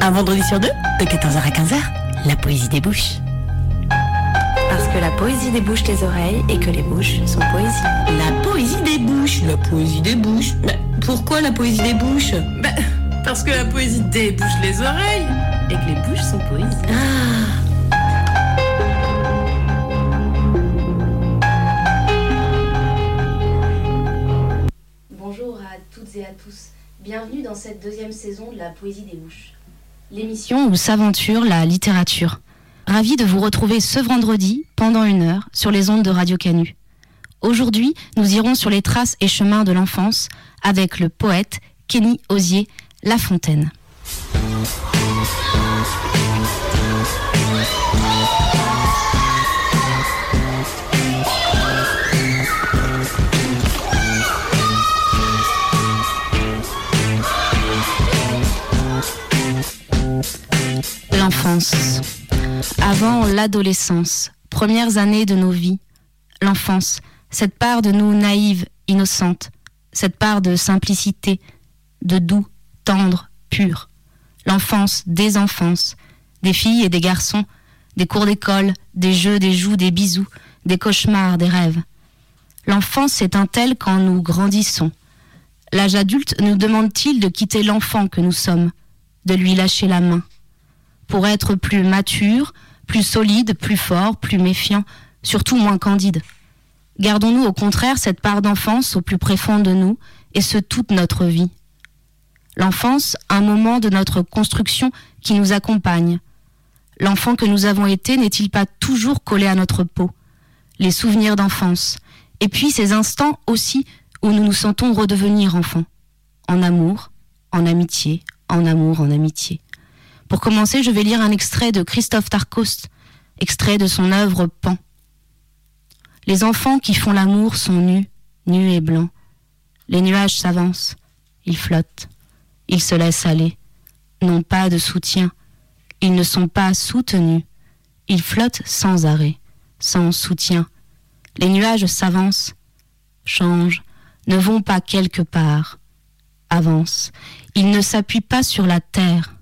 Un vendredi sur deux, de 14h à 15h, la poésie débouche. Parce que la poésie débouche les oreilles et que les bouches sont poésie. La poésie débouche, la poésie débouche. Mais pourquoi la poésie débouche Bah, parce que la poésie débouche les oreilles et que les bouches sont poésie. Ah, Bonjour à toutes et à tous. Bienvenue dans cette deuxième saison de la Poésie des bouches. L'émission où s'aventure la littérature. Ravi de vous retrouver ce vendredi pendant une heure sur les ondes de Radio Canu. Aujourd'hui, nous irons sur les traces et chemins de l'enfance avec le poète Kenny Osier La Fontaine. L'enfance. Avant l'adolescence, premières années de nos vies. L'enfance, cette part de nous naïve, innocente, cette part de simplicité, de doux, tendre, pur. L'enfance des enfances, des filles et des garçons, des cours d'école, des jeux, des joues, des bisous, des cauchemars, des rêves. L'enfance est un tel quand nous grandissons. L'âge adulte nous demande-t-il de quitter l'enfant que nous sommes, de lui lâcher la main? Pour être plus mature, plus solide, plus fort, plus méfiant, surtout moins candide. Gardons-nous au contraire cette part d'enfance au plus profond de nous, et ce toute notre vie. L'enfance, un moment de notre construction qui nous accompagne. L'enfant que nous avons été n'est-il pas toujours collé à notre peau? Les souvenirs d'enfance, et puis ces instants aussi où nous nous sentons redevenir enfants, en amour, en amitié, en amour, en amitié. Pour commencer, je vais lire un extrait de Christophe Tarkost, extrait de son œuvre Pan. Les enfants qui font l'amour sont nus, nus et blancs. Les nuages s'avancent, ils flottent, ils se laissent aller, n'ont pas de soutien, ils ne sont pas soutenus, ils flottent sans arrêt, sans soutien. Les nuages s'avancent, changent, ne vont pas quelque part, avancent, ils ne s'appuient pas sur la terre,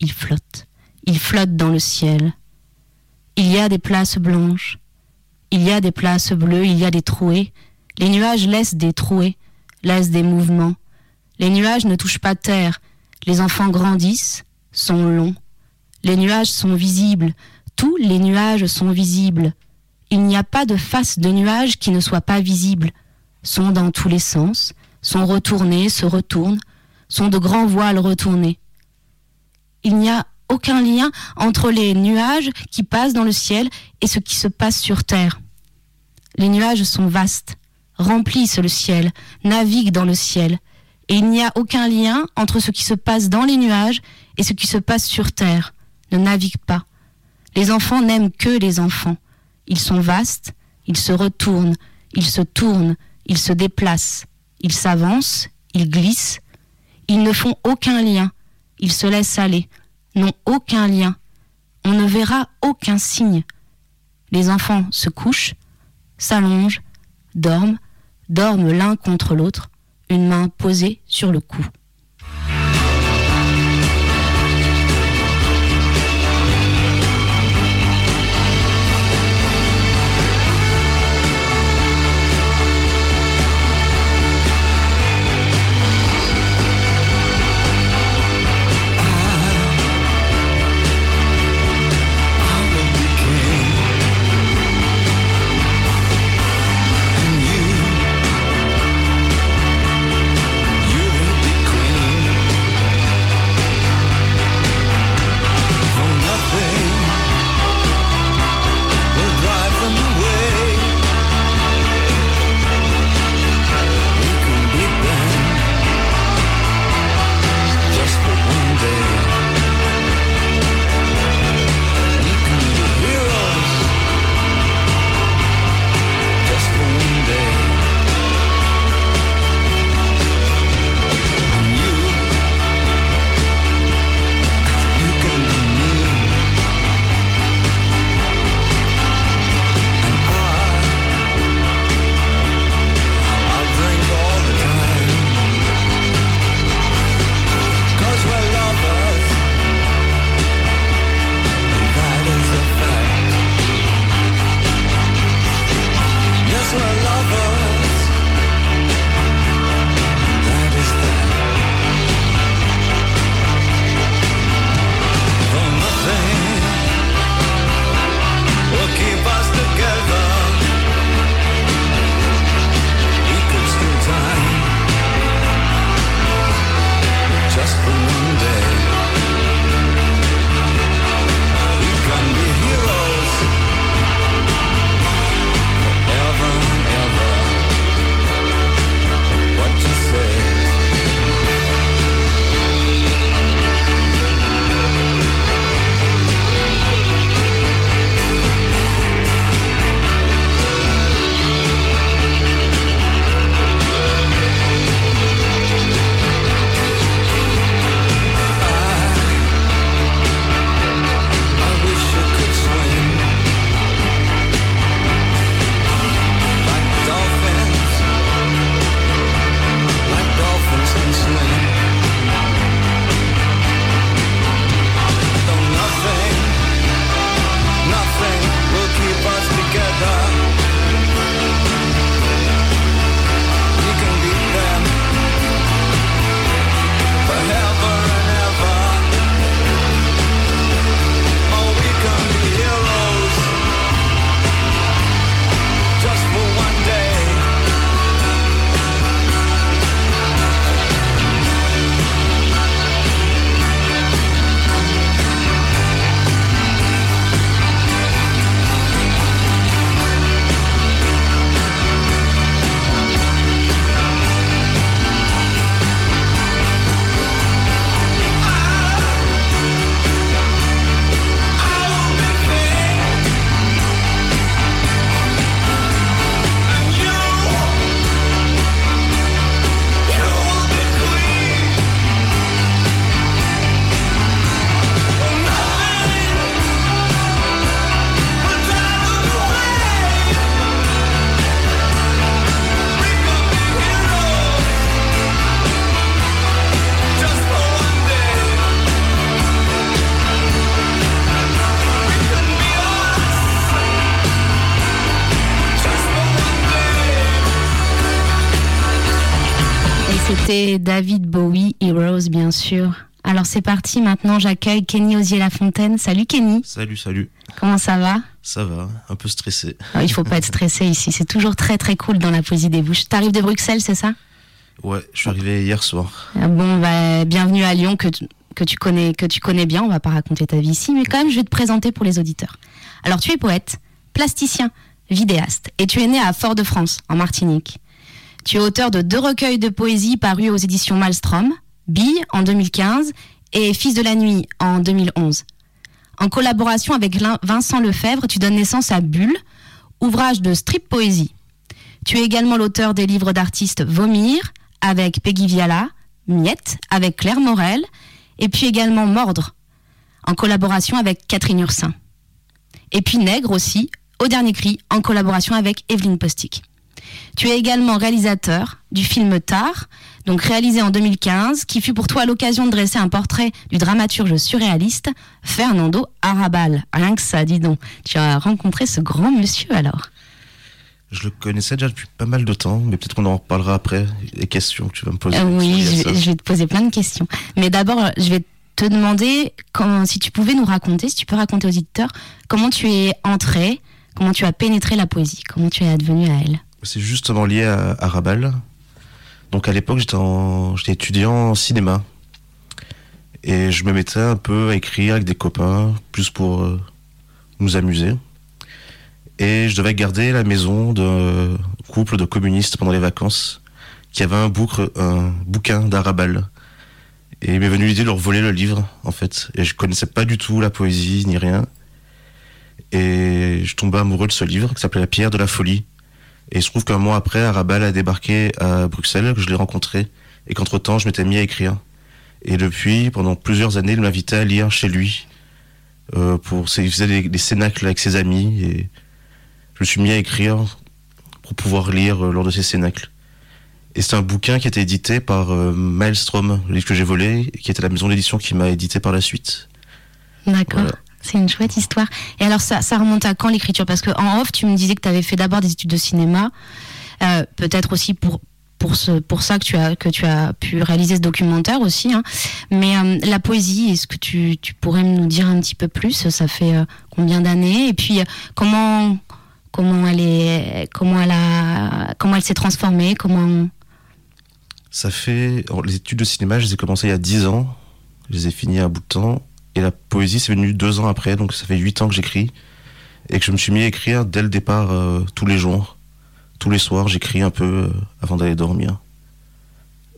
il flotte, il flotte dans le ciel. Il y a des places blanches, il y a des places bleues, il y a des trouées. Les nuages laissent des trouées, laissent des mouvements. Les nuages ne touchent pas terre. Les enfants grandissent, sont longs. Les nuages sont visibles, tous les nuages sont visibles. Il n'y a pas de face de nuage qui ne soit pas visible. Sont dans tous les sens, sont retournés, se retournent, sont de grands voiles retournés il n'y a aucun lien entre les nuages qui passent dans le ciel et ce qui se passe sur terre. Les nuages sont vastes, remplissent le ciel, naviguent dans le ciel, et il n'y a aucun lien entre ce qui se passe dans les nuages et ce qui se passe sur terre, ne naviguent pas. Les enfants n'aiment que les enfants. Ils sont vastes, ils se retournent, ils se tournent, ils se déplacent, ils s'avancent, ils glissent, ils ne font aucun lien, ils se laissent aller, n'ont aucun lien. On ne verra aucun signe. Les enfants se couchent, s'allongent, dorment, dorment l'un contre l'autre, une main posée sur le cou. C'était David Bowie, Heroes, bien sûr. Alors c'est parti, maintenant j'accueille Kenny Osier-Lafontaine. Salut Kenny, Salut, salut. comment ça va? Ça va, un peu stressé. Ah, Il faut pas être stressé ici, c'est toujours très très cool dans la poésie des bouches. T'arrives de Bruxelles, c'est ça? Ouais, je suis arrivé hier soir. Ah Bon, bah, bienvenue à Lyon que, tu- que, tu connais, que tu connais bien. On va pas raconter ta vie ici, mais quand même, je vais te présenter pour les auditeurs. Alors, tu es poète, plasticien, vidéaste, et tu es né à Fort-de-France, en Martinique. Tu es auteur de deux recueils de poésie parus aux éditions Malmstrom, Bille en 2015 et Fils de la nuit en 2011. En collaboration avec Vincent Lefebvre, tu donnes naissance à Bulle, ouvrage de strip poésie. Tu es également l'auteur des livres d'artistes Vomir avec Peggy Viala, Miette avec Claire Morel, et puis également Mordre, en collaboration avec Catherine Ursin. Et puis Nègre aussi, au dernier cri, en collaboration avec Evelyne Postic. Tu es également réalisateur du film Tar, donc réalisé en 2015, qui fut pour toi l'occasion de dresser un portrait du dramaturge surréaliste Fernando Arrabal. Rien que ça, dis donc. Tu as rencontré ce grand monsieur alors. Je le connaissais déjà depuis pas mal de temps, mais peut-être qu'on en reparlera après. Les questions que tu vas me poser. Euh, oui, je, vais- je vais te poser plein de questions. Mais d'abord, je vais te demander quand, si tu pouvais nous raconter, si tu peux raconter aux auditeurs, comment tu es entré, comment tu as pénétré la poésie, comment tu es advenu à elle. C'est justement lié à, à. Donc à l'époque, j'étais étudiant en cinéma. Et je me mettais un peu à écrire avec des copains, plus pour euh, nous amuser. Et je devais garder la maison d'un couple de communistes pendant les vacances qui avait un, un bouquin d'Arabal. Et il m'est venu l'idée de leur voler le livre, en fait. Et je connaissais pas du tout la poésie ni rien. Et je tombais amoureux de ce livre qui s'appelait La pierre de la folie. Et il se trouve qu'un mois après, Arabal a débarqué à Bruxelles, que je l'ai rencontré, et qu'entre-temps, je m'étais mis à écrire. Et depuis, pendant plusieurs années, il m'invitait à lire chez lui. Euh, pour, il faisait des, des cénacles avec ses amis, et je me suis mis à écrire pour pouvoir lire euh, lors de ces cénacles. Et c'est un bouquin qui a été édité par euh, Maelstrom, le livre que j'ai volé, qui était la maison d'édition qui m'a édité par la suite. D'accord. Voilà. C'est une chouette histoire. Et alors, ça, remonte à quand l'écriture? Parce qu'en off, tu me disais que tu avais fait d'abord des études de cinéma. Euh, Peut-être aussi pour, pour, ça que tu, as, que tu as pu réaliser ce documentaire aussi. hein. Mais euh, la poésie, est-ce que tu, pourrais nous dire un petit peu plus? Ça fait euh, combien d'années? Et puis, comment, comment elle est, comment elle elle s'est transformée? Comment Ça fait. les études de cinéma, je les ai commencées il y a 10 ans. Je les ai finies à bout de temps. Et la poésie, c'est venu deux ans après. Donc ça fait 8 ans que j'écris. Et que je me suis mis à écrire dès le départ, euh, tous les jours. Tous les soirs, j'écris un peu euh, avant d'aller dormir.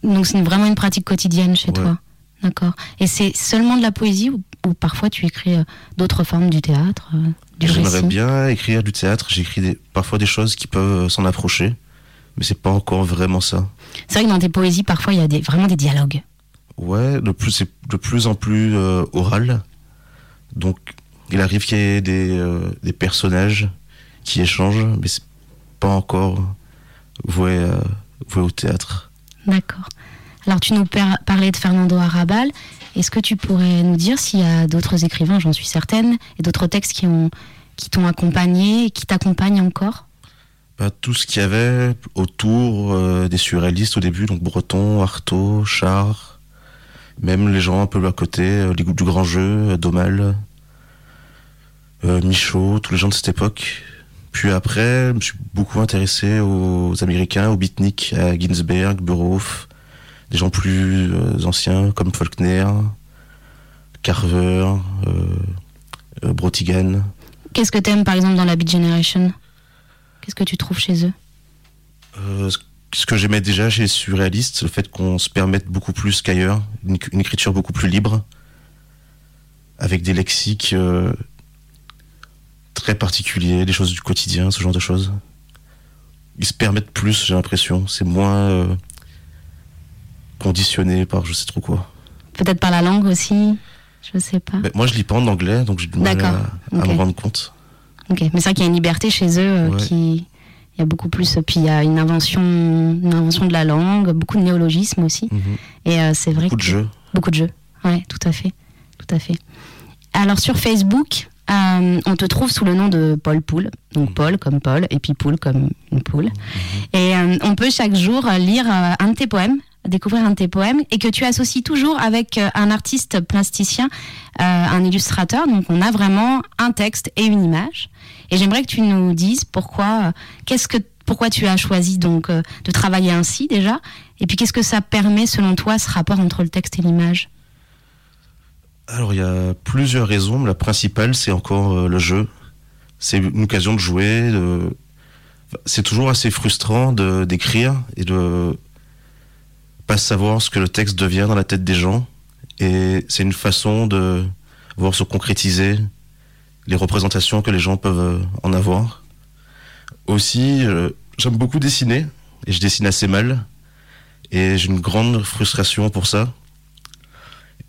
Donc, c'est vraiment une pratique quotidienne chez Ouais. toi. D'accord. Et c'est seulement de la poésie ou, ou parfois tu écris euh, d'autres formes du théâtre, du J'aimerais bien écrire du théâtre. J'écris des, parfois des choses qui peuvent s'en approcher. Mais c'est pas encore vraiment ça. C'est vrai que dans tes poésies, parfois, il y a des, vraiment des dialogues. Ouais, de plus, c'est de plus en plus euh, oral. Donc, il arrive qu'il y ait des, euh, des personnages qui échangent, mais c'est pas encore voué, euh, voué au théâtre. D'accord. Alors, tu nous par- parlais de Fernando Arrabal. Est-ce que tu pourrais nous dire s'il y a d'autres écrivains, j'en suis certaine, et d'autres textes qui ont qui t'ont accompagné et qui t'accompagnent encore? Bah, tout ce qu'il y avait autour des surréalistes au début, donc Breton, Artaud, Char, même les gens un peu à côté, euh, les groupes du grand jeu, euh, Domal, euh, Michaud, tous les gens de cette époque. Puis après, je me suis beaucoup intéressé aux Américains, aux beatniks, à Ginsberg, Burhoff, des gens plus anciens comme Faulkner, Carver, euh, euh, Brotigan. Qu'est-ce que t'aimes, par exemple, dans la Beat Generation? Qu'est-ce que tu trouves chez eux? Euh, ce que j'aimais déjà chez les surréalistes, c'est le fait qu'on se permette beaucoup plus qu'ailleurs, une, une écriture beaucoup plus libre, avec des lexiques euh, très particuliers, des choses du quotidien, ce genre de choses. Ils se permettent plus, j'ai l'impression. C'est moins euh, conditionné par je sais trop quoi. Peut-être par la langue aussi Je sais pas. Mais moi, je lis pas en anglais, donc j'ai du mal à, à me rendre compte. Ok, mais c'est vrai qu'il y a une liberté chez eux euh, Ouais. qui. Il y a beaucoup plus. Puis il y a une invention, une invention de la langue, beaucoup de néologismes aussi. Mhm. Et euh, c'est vrai Beaucoup que. de jeux. Beaucoup de jeux. Ouais, tout à fait. Tout à fait. Alors sur Facebook, euh, on te trouve sous le nom de Paul Poule. Donc Paul comme Paul et puis Poule comme une poule. Et euh, on peut chaque jour lire un de tes poèmes découvrir un de tes poèmes et que tu associes toujours avec euh, un artiste plasticien, euh, un illustrateur. Donc on a vraiment un texte et une image. Et j'aimerais que tu nous dises pourquoi, euh, qu'est-ce que, pourquoi tu as choisi donc de travailler ainsi déjà, et puis qu'est-ce que ça permet selon toi ce rapport entre le texte et l'image? Alors il y a plusieurs raisons. La principale, c'est encore le jeu. C'est une occasion de jouer. C'est toujours assez frustrant d'écrire et de pas savoir ce que le texte devient dans la tête des gens. Et c'est une façon de voir se concrétiser les représentations que les gens peuvent euh, en avoir. Aussi, euh, j'aime beaucoup dessiner et je dessine assez mal. Et j'ai une grande frustration pour ça.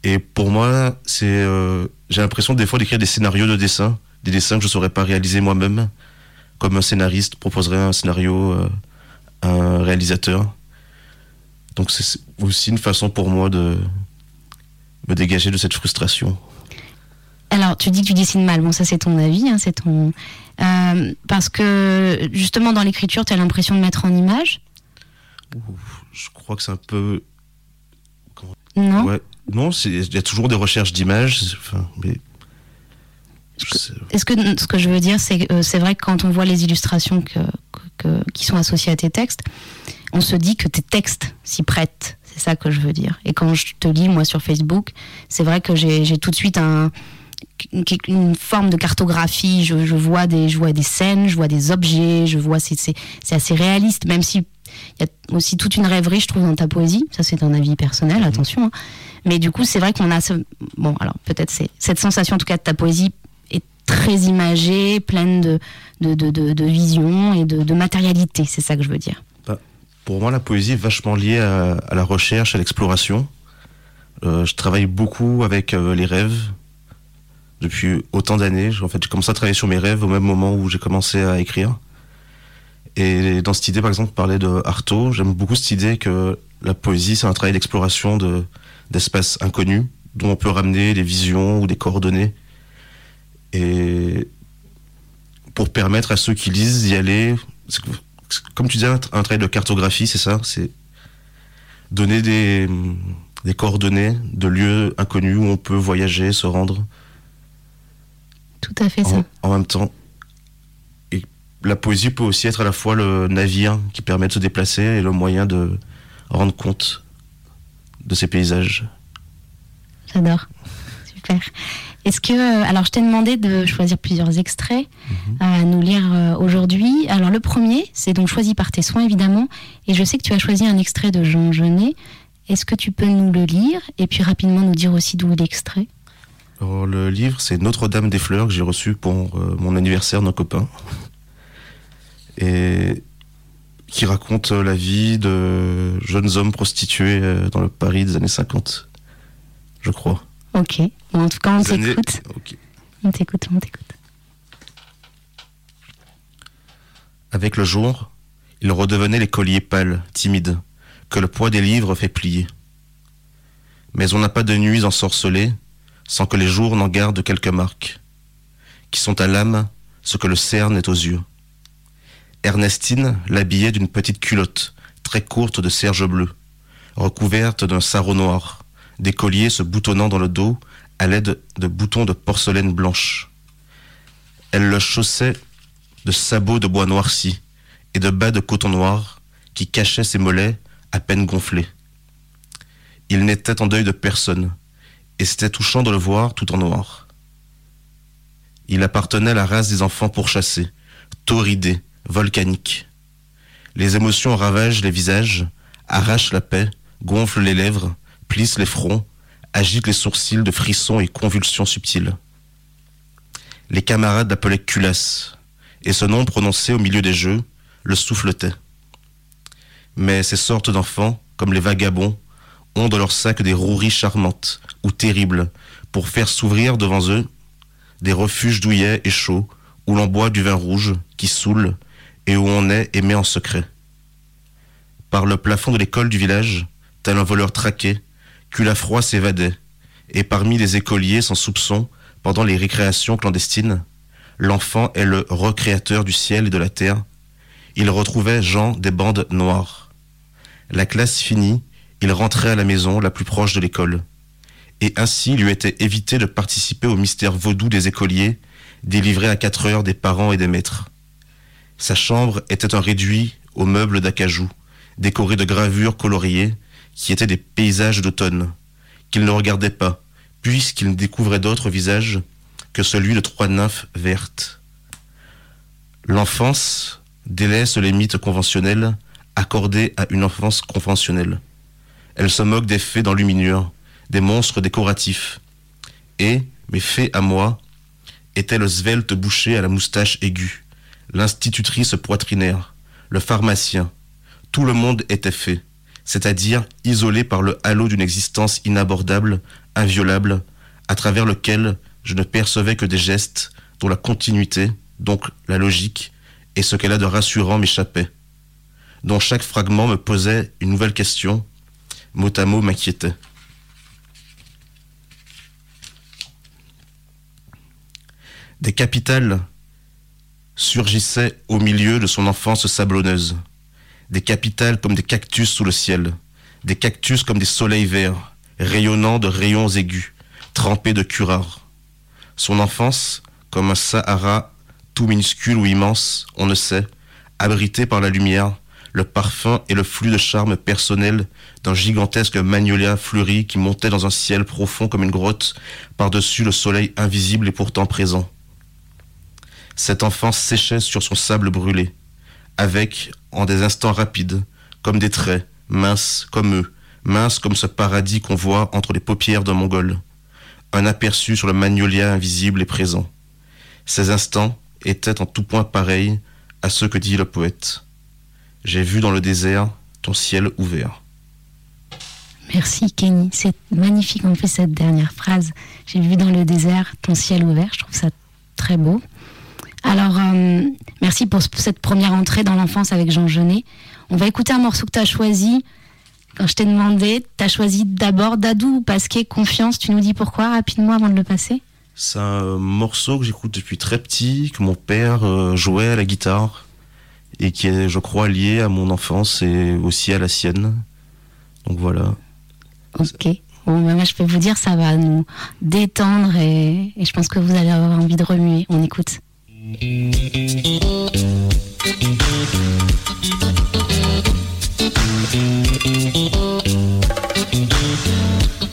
Et pour moi, c'est, euh, j'ai l'impression des fois d'écrire des scénarios de dessin, des dessins que je ne saurais pas réaliser moi-même, comme un scénariste proposerait un scénario à un réalisateur. Donc c'est aussi une façon pour moi de me dégager de cette frustration. Alors, tu dis que tu dessines mal. Bon, ça, c'est ton avis, hein, c'est ton. Euh, parce que justement, dans l'écriture, tu as l'impression de mettre en image? Je crois que c'est un peu. Non? Ouais. Non, il y a toujours des recherches d'images. Enfin, mais. Est-ce que ce que je veux dire, c'est que euh, c'est vrai que quand on voit les illustrations que, que- que- qui sont associées à tes textes, on se dit que tes textes s'y prêtent. C'est ça que je veux dire. Et quand je te lis, moi, sur Facebook, c'est vrai que j'ai tout de suite un, une, forme de cartographie. Je, vois des, je vois des scènes, je vois des objets, je vois, c'est assez réaliste, même si il y a aussi toute une rêverie, je trouve, dans ta poésie. Ça, c'est un avis personnel, attention. hein. Mais du coup, c'est vrai qu'on a ce. Bon, alors peut-être c'est cette sensation, en tout cas, de ta poésie est très imagée, pleine de, de, de, de, vision et de matérialité. C'est ça que je veux dire. Pour moi, la poésie est vachement liée à, la recherche, à l'exploration. Euh, je travaille beaucoup avec euh, les rêves depuis autant d'années. En fait, j'ai commencé à travailler sur mes rêves au même moment où j'ai commencé à écrire. Et dans cette idée, par exemple, parler de Artaud, j'aime beaucoup cette idée que la poésie, c'est un travail d'exploration de, d'espaces inconnus, dont on peut ramener des visions ou des coordonnées. Et pour permettre à ceux qui lisent d'y aller, comme tu disais, un, un travail de cartographie, c'est ça, c'est donner des, des coordonnées de lieux inconnus où on peut voyager, se rendre? Tout à fait ça. en, en même temps. Et la poésie peut aussi être à la fois le navire qui permet de se déplacer et le moyen de rendre compte de ces paysages. J'adore. Super. Est-ce que. euh, Alors, je t'ai demandé de choisir plusieurs extraits à nous lire euh, aujourd'hui. Alors, le premier, c'est donc choisi par tes soins, évidemment. Et je sais que tu as choisi un extrait de Jean Genet. Est-ce que tu peux nous le lire et puis rapidement nous dire aussi d'où est l'extrait? Alors, le livre, c'est Notre-Dame des Fleurs que j'ai reçu pour euh, mon anniversaire d'un copain. Et qui raconte euh, la vie de jeunes hommes prostitués euh, dans le Paris des années 50, je crois. Ok. Bon, en tout cas, on t'écoute. On t'écoute, on t'écoute. Avec le jour, il redevenait l'écolier pâle, timide, que le poids des livres fait plier. Mais on n'a pas de nuits ensorcelées sans que les jours n'en gardent quelques marques, qui sont à l'âme ce que le cerne est aux yeux. Ernestine l'habillait d'une petite culotte, très courte de serge bleu, recouverte d'un sarrau noir, des colliers se boutonnant dans le dos à l'aide de boutons de porcelaine blanche. Elle le chaussait de sabots de bois noirci et de bas de coton noir qui cachaient ses mollets à peine gonflés. Il n'était en deuil de personne, et c'était touchant de le voir tout en noir. Il appartenait à la race des enfants pourchassés, torridés, volcaniques. Les émotions ravagent les visages, arrachent la paix, gonflent les lèvres, plissent les fronts, agitent les sourcils de frissons et convulsions subtiles. Les camarades l'appelaient culasse, et ce nom prononcé au milieu des jeux le souffletait. Mais ces sortes d'enfants, comme les vagabonds, ont dans leur sac des roueries charmantes ou terribles pour faire s'ouvrir devant eux des refuges douillets et chauds où l'on boit du vin rouge qui saoule et où on est aimé en secret. Par le plafond de l'école du village, tel un voleur traqué, Culafroy s'évadait, et parmi les écoliers sans soupçon, pendant les récréations clandestines, l'enfant est le recréateur du ciel et de la terre. Il retrouvait Jean des bandes noires. La classe finie, il rentrait à la maison la plus proche de l'école. Et ainsi lui était évité de participer au mystère vaudou des écoliers, délivré à quatre heures des parents et des maîtres. Sa chambre était un réduit aux meubles d'acajou, décorés de gravures coloriées, qui étaient des paysages d'automne, qu'il ne regardait pas, puisqu'il ne découvrait d'autres visages que celui de trois nymphes vertes. L'enfance délaisse les mythes conventionnels accordés à une enfance conventionnelle. Elle se moque des fées d'enluminure, des monstres décoratifs. Et, mes fées à moi, étaient le svelte boucher à la moustache aiguë, l'institutrice poitrinaire, le pharmacien. Tout le monde était fait, c'est-à-dire isolé par le halo d'une existence inabordable, inviolable, à travers lequel je ne percevais que des gestes dont la continuité, donc la logique, et ce qu'elle a de rassurant m'échappait, dont chaque fragment me posait une nouvelle question, mot à mot m'inquiétait. Des capitales surgissaient au milieu de son enfance sablonneuse, des capitales comme des cactus sous le ciel, des cactus comme des soleils verts, rayonnant de rayons aigus, trempés de curare. Son enfance, comme un Sahara tout minuscule ou immense, on ne sait, abrité par la lumière, le parfum et le flux de charme personnel d'un gigantesque magnolia fleuri qui montait dans un ciel profond comme une grotte, par-dessus le soleil invisible et pourtant présent. Cette enfance séchait sur son sable brûlé, avec, en des instants rapides, comme des traits, minces comme eux, minces comme ce paradis qu'on voit entre les paupières d'un mongol, un aperçu sur le magnolia invisible et présent. Ces instants étaient en tout point pareils à ceux que dit le poète. J'ai vu dans le désert ton ciel ouvert. Merci Kenny, c'est magnifique en fait cette dernière phrase. J'ai vu dans le désert ton ciel ouvert, je trouve ça très beau. Alors, euh, merci pour cette première entrée dans l'enfance avec Jean Genet. On va écouter un morceau que tu as choisi. Quand je t'ai demandé, tu as choisi d'abord Dadou Pasquet Confiance. Tu nous dis pourquoi rapidement avant de le passer? C'est un morceau que j'écoute depuis très petit, que mon père euh, jouait à la guitare et qui est, je crois, lié à mon enfance et aussi à la sienne. Donc voilà. Ok. Bon, ben moi, je peux vous dire, ça va nous détendre et, et je pense que vous allez avoir envie de remuer. On écoute. thank you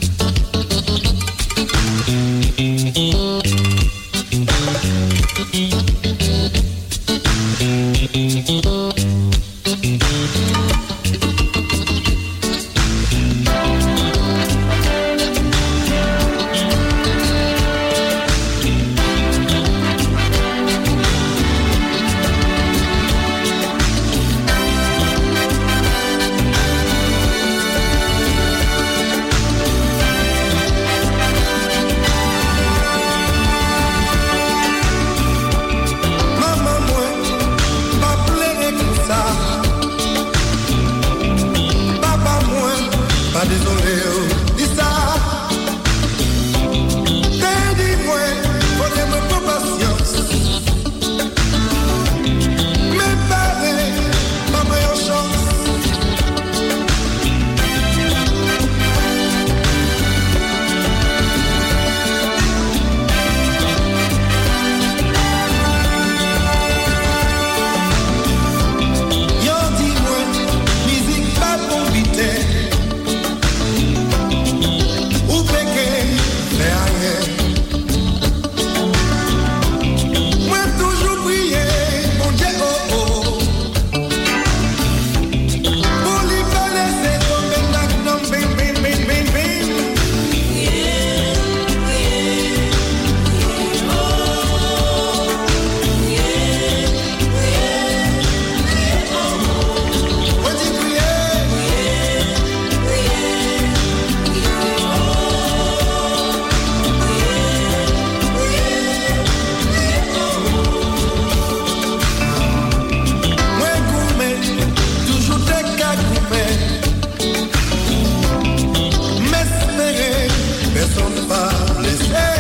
this. Hey.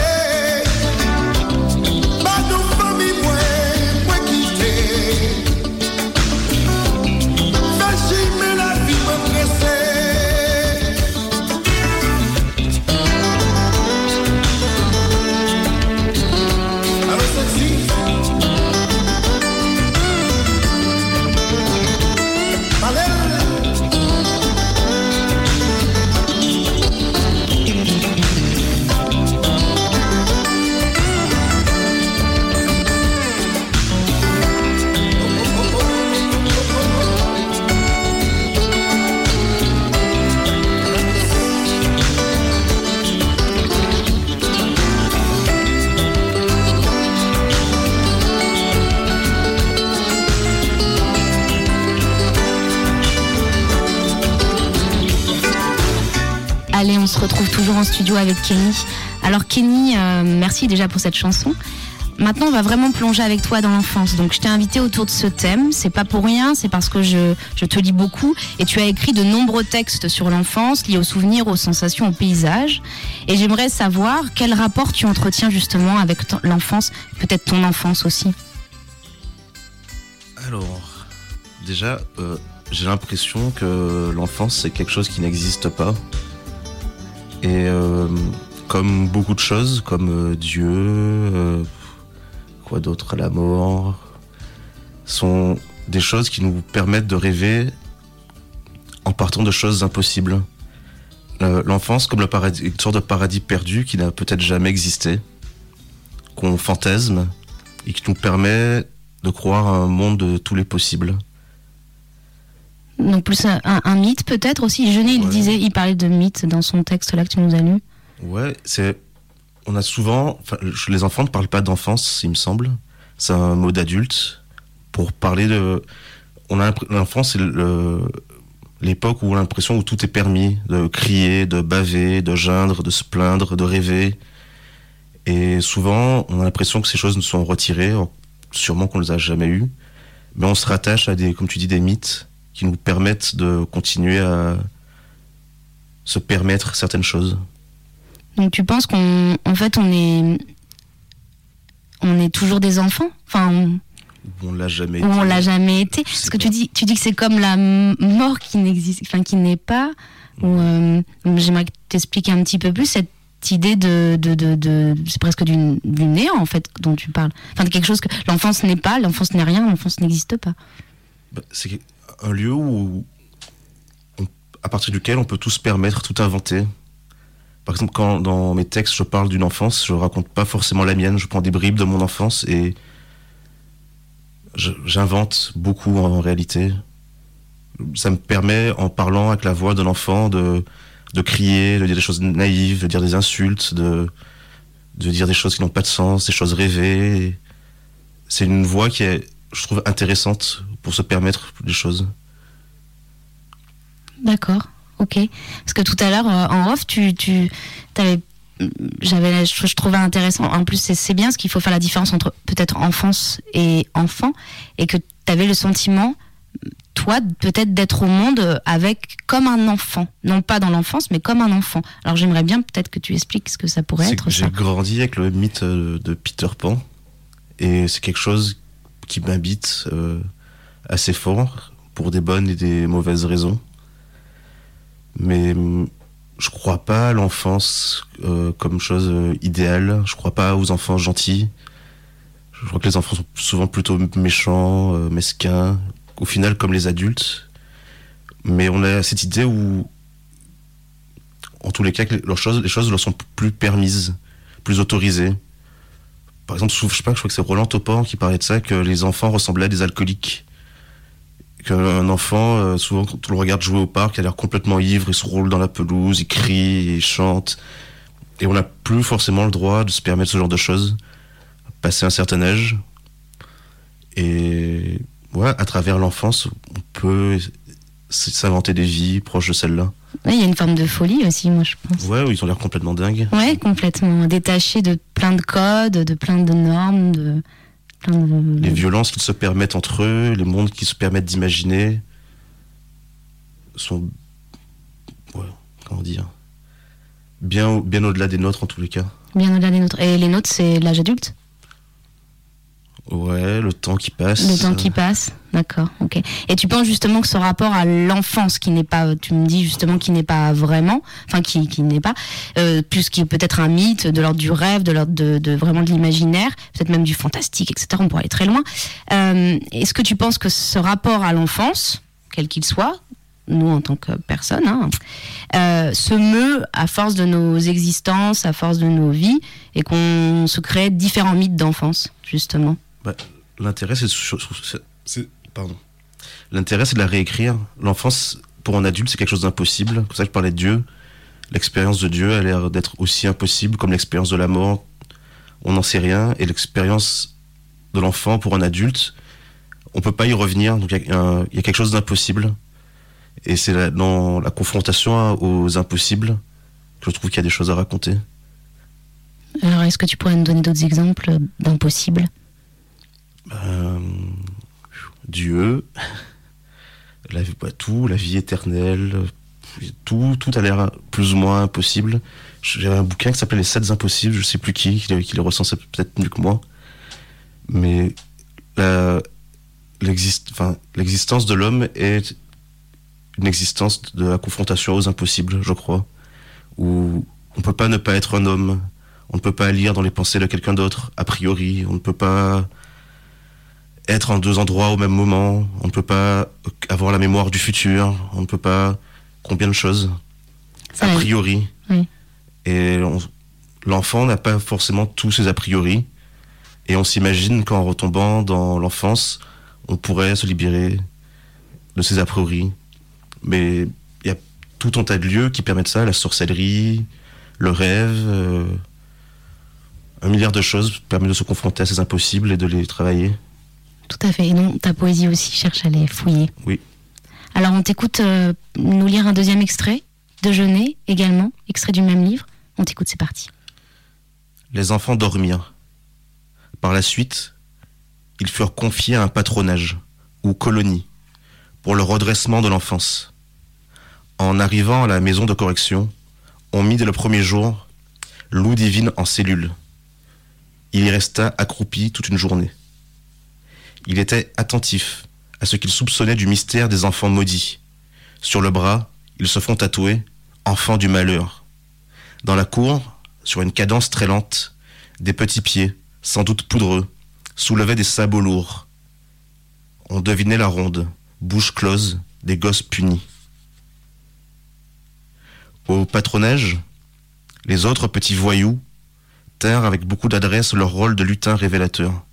Alors Kenny, euh, merci déjà pour cette chanson. Maintenant, on va vraiment plonger avec toi dans l'enfance. Donc, je t'ai invité autour de ce thème. C'est pas pour rien, c'est parce que je, je, te lis beaucoup et tu as écrit de nombreux textes sur l'enfance, liés aux souvenirs, aux sensations, aux paysages. Et j'aimerais savoir quel rapport tu entretiens justement avec l'enfance, peut-être ton enfance aussi. Alors, déjà, euh, j'ai l'impression que l'enfance, c'est quelque chose qui n'existe pas. Et euh, comme beaucoup de choses, comme euh, Dieu, euh, quoi d'autre, la mort, sont des choses qui nous permettent de rêver en partant de choses impossibles. L'enfance comme le paradis, une sorte de paradis perdu qui n'a peut-être jamais existé, qu'on fantasme et qui nous permet de croire à un monde de tous les possibles. Donc plus un, un, mythe peut-être aussi. Jeunet, il disait, il parlait de mythe dans son texte là que tu nous as lu. Ouais, c'est. On a souvent. Les enfants ne parlent pas d'enfance, il me semble. C'est un mot d'adulte pour parler de. On a l'enfance, c'est l'époque où on a l'impression où tout est permis, de crier, de baver, de geindre, de se plaindre, de rêver. Et souvent, on a l'impression que ces choses nous sont retirées, sûrement qu'on ne les a jamais eues. Mais on se rattache à des, comme tu dis, des mythes qui nous permettent de continuer à se permettre certaines choses. Donc tu penses qu'en en fait on est on est toujours des enfants? Enfin on, on l'a jamais été. on l'a jamais été? Parce que tu dis tu dis que c'est comme la mort qui n'existe enfin qui n'est pas euh, j'aimerais que tu expliques un petit peu plus cette idée de, de, de, de c'est presque du, néant en fait dont tu parles. Enfin de quelque chose que l'enfance n'est pas, l'enfance n'est rien, l'enfance n'existe pas. Bah, c'est un lieu où, à partir duquel on peut tout se permettre, tout inventer. Par exemple, quand dans mes textes je parle d'une enfance, je raconte pas forcément la mienne, je prends des bribes de mon enfance et j'invente beaucoup en réalité. Ça me permet, en parlant avec la voix de l'enfant, de, de crier, de dire des choses naïves, de dire des insultes, de, de dire des choses qui n'ont pas de sens, des choses rêvées. C'est une voix qui est, je trouve, intéressante pour se permettre des choses. D'accord, ok. Parce que tout à l'heure, euh, en off, tu, tu avais j'avais je, trouvais intéressant en plus c'est bien ce qu'il faut faire la différence entre peut-être enfance et enfant et que tu avais le sentiment toi peut-être d'être au monde avec comme un enfant non pas dans l'enfance mais comme un enfant alors j'aimerais bien peut-être que tu expliques ce que ça pourrait être j'ai grandi avec le mythe euh, de Peter Pan et c'est quelque chose qui m'habite euh, assez fort pour des bonnes et des mauvaises raisons. Mais hum, je crois pas à l'enfance euh, comme chose euh, idéale. Je crois pas aux enfants gentils. Je crois que les enfants sont souvent plutôt méchants, euh, mesquins, au final comme les adultes. Mais on a cette idée où, en tous les cas, les choses, les choses leur sont plus permises, plus autorisées. Par exemple, je sais pas, je crois que c'est Roland Topor qui parlait de ça, que les enfants ressemblaient à des alcooliques qu'un enfant, euh, souvent quand on le regarde jouer au parc, il a l'air complètement ivre, il se roule dans la pelouse, il crie, il chante. Et on n'a plus forcément le droit de se permettre ce genre de choses, passer un certain âge. Et ouais, à travers l'enfance, on peut s'inventer des vies proches de celle-là. Il y a une forme de folie aussi, moi je pense. Ouais, ils ont l'air complètement dingues. Ouais, complètement détachés de plein de codes, de plein de normes, de les violences qu'ils se permettent entre eux, les mondes qu'ils se permettent d'imaginer sont, ouais, comment dire, bien, bien au-delà des nôtres en tous les cas. Bien au-delà des nôtres. Et les nôtres, c'est l'âge adulte? Ouais, le temps qui passe. Le temps qui passe, d'accord, ok. Et tu penses justement que ce rapport à l'enfance, qui n'est pas, tu me dis justement, qui n'est pas vraiment, enfin qui, qui n'est pas, euh, plus qui peut être un mythe, de l'ordre du rêve, de l'ordre de, vraiment de l'imaginaire, peut-être même du fantastique, etc. On pourrait aller très loin. Euh, Est-ce que tu penses que ce rapport à l'enfance, quel qu'il soit, nous en tant que personne, hein, euh, se meut à force de nos existences, à force de nos vies, et qu'on se crée différents mythes d'enfance, justement? Bah, L'intérêt, c'est, pardon. L'intérêt, c'est de la réécrire. L'enfance, pour un adulte, c'est quelque chose d'impossible. Comme ça, je parlais de Dieu. L'expérience de Dieu a l'air d'être aussi impossible comme l'expérience de la mort. On n'en sait rien. Et l'expérience de l'enfant, pour un adulte, on peut pas y revenir. Donc, il y, a quelque chose d'impossible. Et c'est dans la confrontation aux impossibles je trouve qu'il y a des choses à raconter. Alors, est-ce que tu pourrais nous donner d'autres exemples d'impossibles? Euh, Dieu, la, vie- bah, tout, la vie éternelle, tout, tout a l'air plus ou moins impossible. J'avais un bouquin qui s'appelait Les Sept Impossibles, je sais plus qui, qui, qui les recensait peut-être mieux que moi. Mais l'existence de l'homme est une existence de la confrontation aux impossibles, je crois. Où on ne peut pas ne pas être un homme, on ne peut pas lire dans les pensées de quelqu'un d'autre, a priori, on ne peut pas être en deux endroits au même moment, on ne peut pas avoir la mémoire du futur, on ne peut pas combien de choses a priori. oui. Et l'enfant n'a pas forcément tous ses a priori. Et on s'imagine qu'en retombant dans l'enfance, on pourrait se libérer de ses a priori. Mais il y a tout un tas de lieux qui permettent ça, la sorcellerie, le rêve, euh, un milliard de choses permettent de se confronter à ces impossibles et de les travailler. Tout à fait. Et non, ta poésie aussi cherche à les fouiller. Oui. Alors, on t'écoute euh, nous lire un deuxième extrait de Jeunet également, extrait du même livre. On t'écoute, c'est parti. Les enfants dormirent. Par la suite, ils furent confiés à un patronage, ou colonie, pour le redressement de l'enfance. En arrivant à la maison de correction, on mit dès le premier jour Loup divine en cellule. Il y resta accroupi toute une journée. Il était attentif à ce qu'il soupçonnait du mystère des enfants maudits. Sur le bras, ils se font tatouer Enfants du malheur. Dans la cour, sur une cadence très lente, des petits pieds, sans doute poudreux, soulevaient des sabots lourds. On devinait la ronde, bouche close, des gosses punis. Au patronage, les autres petits voyous tinrent avec beaucoup d'adresse leur rôle de lutin révélateur.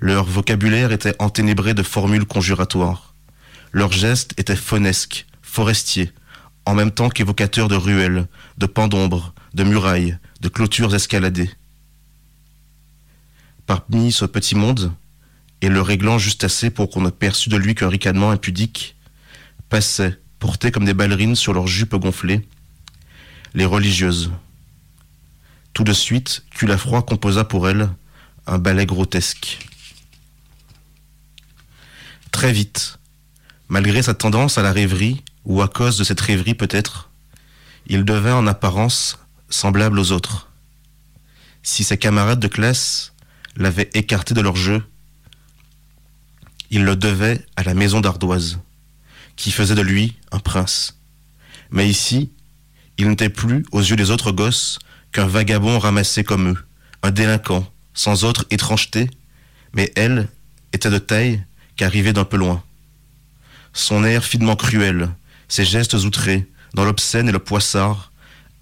Leur vocabulaire était enténébré de formules conjuratoires. Leurs gestes étaient faunesques, forestiers, en même temps qu'évocateurs de ruelles, de pans d'ombre, de murailles, de clôtures escaladées. Parmi ce petit monde, et le réglant juste assez pour qu'on ne perçût de lui qu'un ricanement impudique, passaient, portées comme des ballerines sur leurs jupes gonflées, les religieuses. Tout de suite, Culafroy composa pour elles un ballet grotesque. Très vite, malgré sa tendance à la rêverie, ou à cause de cette rêverie peut-être, il devint en apparence semblable aux autres. Si ses camarades de classe l'avaient écarté de leur jeu, il le devait à la maison d'ardoise, qui faisait de lui un prince. Mais ici, il n'était plus, aux yeux des autres gosses, qu'un vagabond ramassé comme eux, un délinquant, sans autre étrangeté, mais elle était de taille qu'arrivait d'un peu loin. Son air finement cruel, ses gestes outrés, dans l'obscène et le poissard,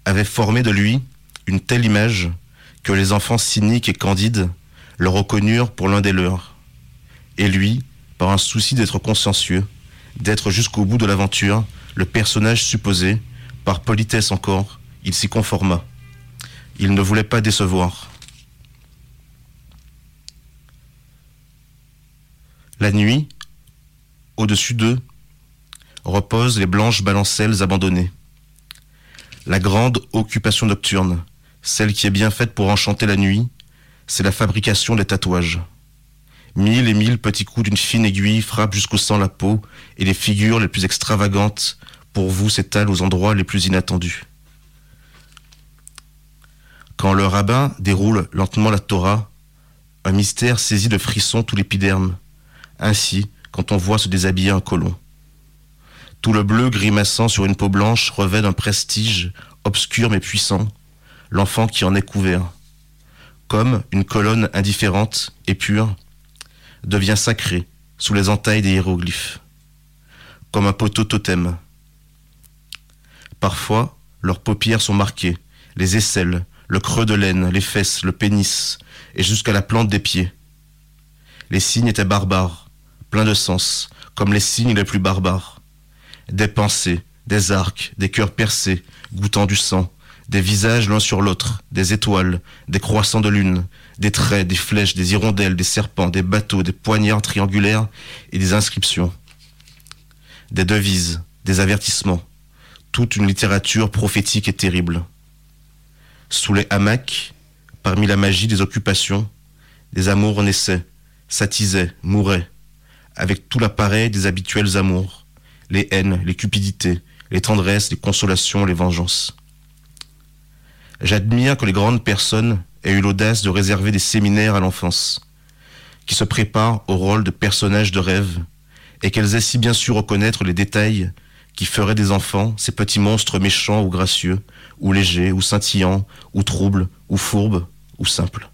avaient formé de lui une telle image que les enfants cyniques et candides le reconnurent pour l'un des leurs. Et lui, par un souci d'être consciencieux, d'être jusqu'au bout de l'aventure, le personnage supposé, par politesse encore, il s'y conforma. Il ne voulait pas décevoir. La nuit, au-dessus d'eux, reposent les blanches balancelles abandonnées. La grande occupation nocturne, celle qui est bien faite pour enchanter la nuit, c'est la fabrication des tatouages. Mille et mille petits coups d'une fine aiguille frappent jusqu'au sang la peau et les figures les plus extravagantes pour vous s'étalent aux endroits les plus inattendus. Quand le rabbin déroule lentement la Torah, un mystère saisit de frissons tout l'épiderme. Ainsi, quand on voit se déshabiller un colon. Tout le bleu grimaçant sur une peau blanche revêt d'un prestige obscur mais puissant, l'enfant qui en est couvert. Comme une colonne indifférente et pure devient sacrée sous les entailles des hiéroglyphes. Comme un poteau totem. Parfois, leurs paupières sont marquées, les aisselles, le creux de laine, les fesses, le pénis, et jusqu'à la plante des pieds. Les signes étaient barbares, pleins de sens, comme les signes les plus barbares. Des pensées, des arcs, des cœurs percés, goûtant du sang, des visages l'un sur l'autre, des étoiles, des croissants de lune, des traits, des flèches, des hirondelles, des serpents, des bateaux, des poignards triangulaires et des inscriptions. Des devises, des avertissements, toute une littérature prophétique et terrible. Sous les hamacs, parmi la magie des occupations, des amours naissaient, s'attisaient, mouraient, avec tout l'appareil des habituels amours, les haines, les cupidités, les tendresses, les consolations, les vengeances. J'admire que les grandes personnes aient eu l'audace de réserver des séminaires à l'enfance, qui se préparent au rôle de personnages de rêve, et qu'elles aient si bien su reconnaître les détails qui feraient des enfants ces petits monstres méchants ou gracieux, ou légers, ou scintillants, ou troubles, ou fourbes, ou simples.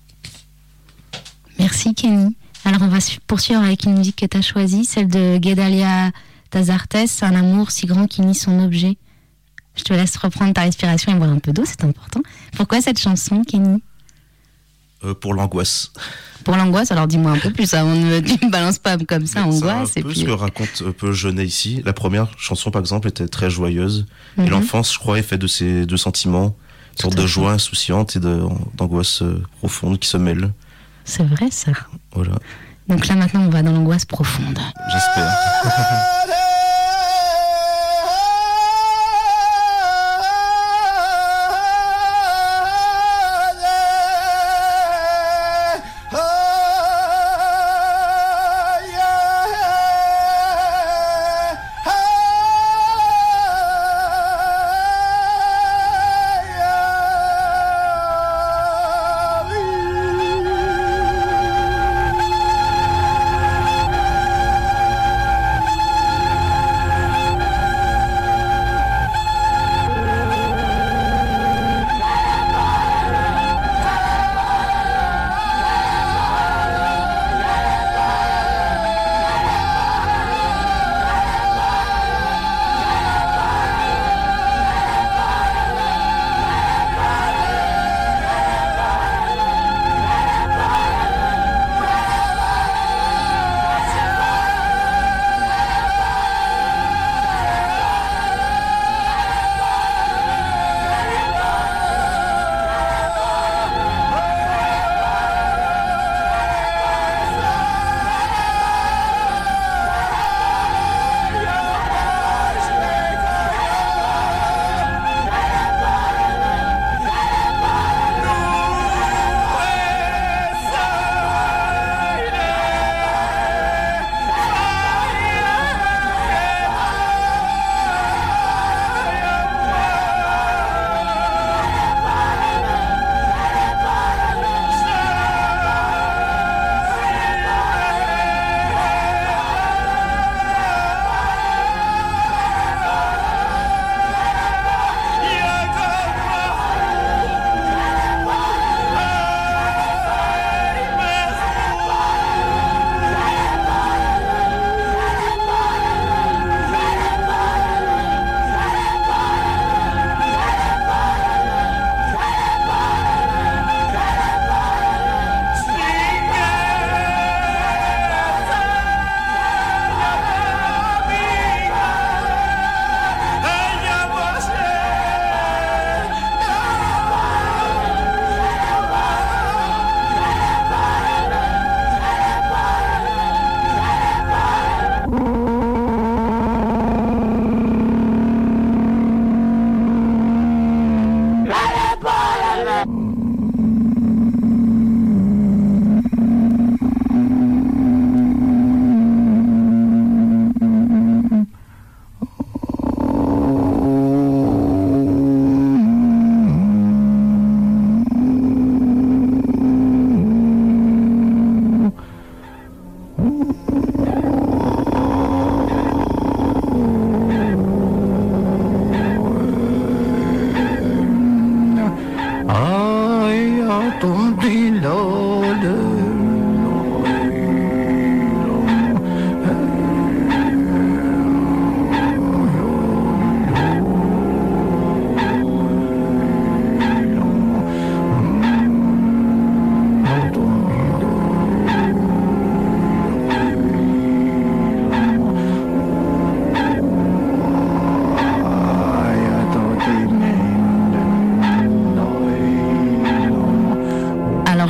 Merci Kenny. Alors on va su- poursuivre avec une musique que tu as choisie, celle de Guedalia Tazartes, Un amour si grand qu'il nie son objet. Je te laisse reprendre ta respiration et boire un peu d'eau, c'est important. Pourquoi cette chanson, Kenny? Euh, pour l'angoisse. Pour l'angoisse, alors dis-moi un peu plus, avant de me, tu me balances pas comme ça, angoisse. C'est un peu puis... ce que raconte un peu Jeunet ici. La première chanson, par exemple, était très joyeuse. Mhm. Et l'enfance, je crois, est fait de ces deux sentiments, une sorte de joie insouciante et d'angoisse euh, profonde qui se mêlent. C'est vrai ça. Voilà, Donc là maintenant, on va dans l'angoisse profonde. j'espère.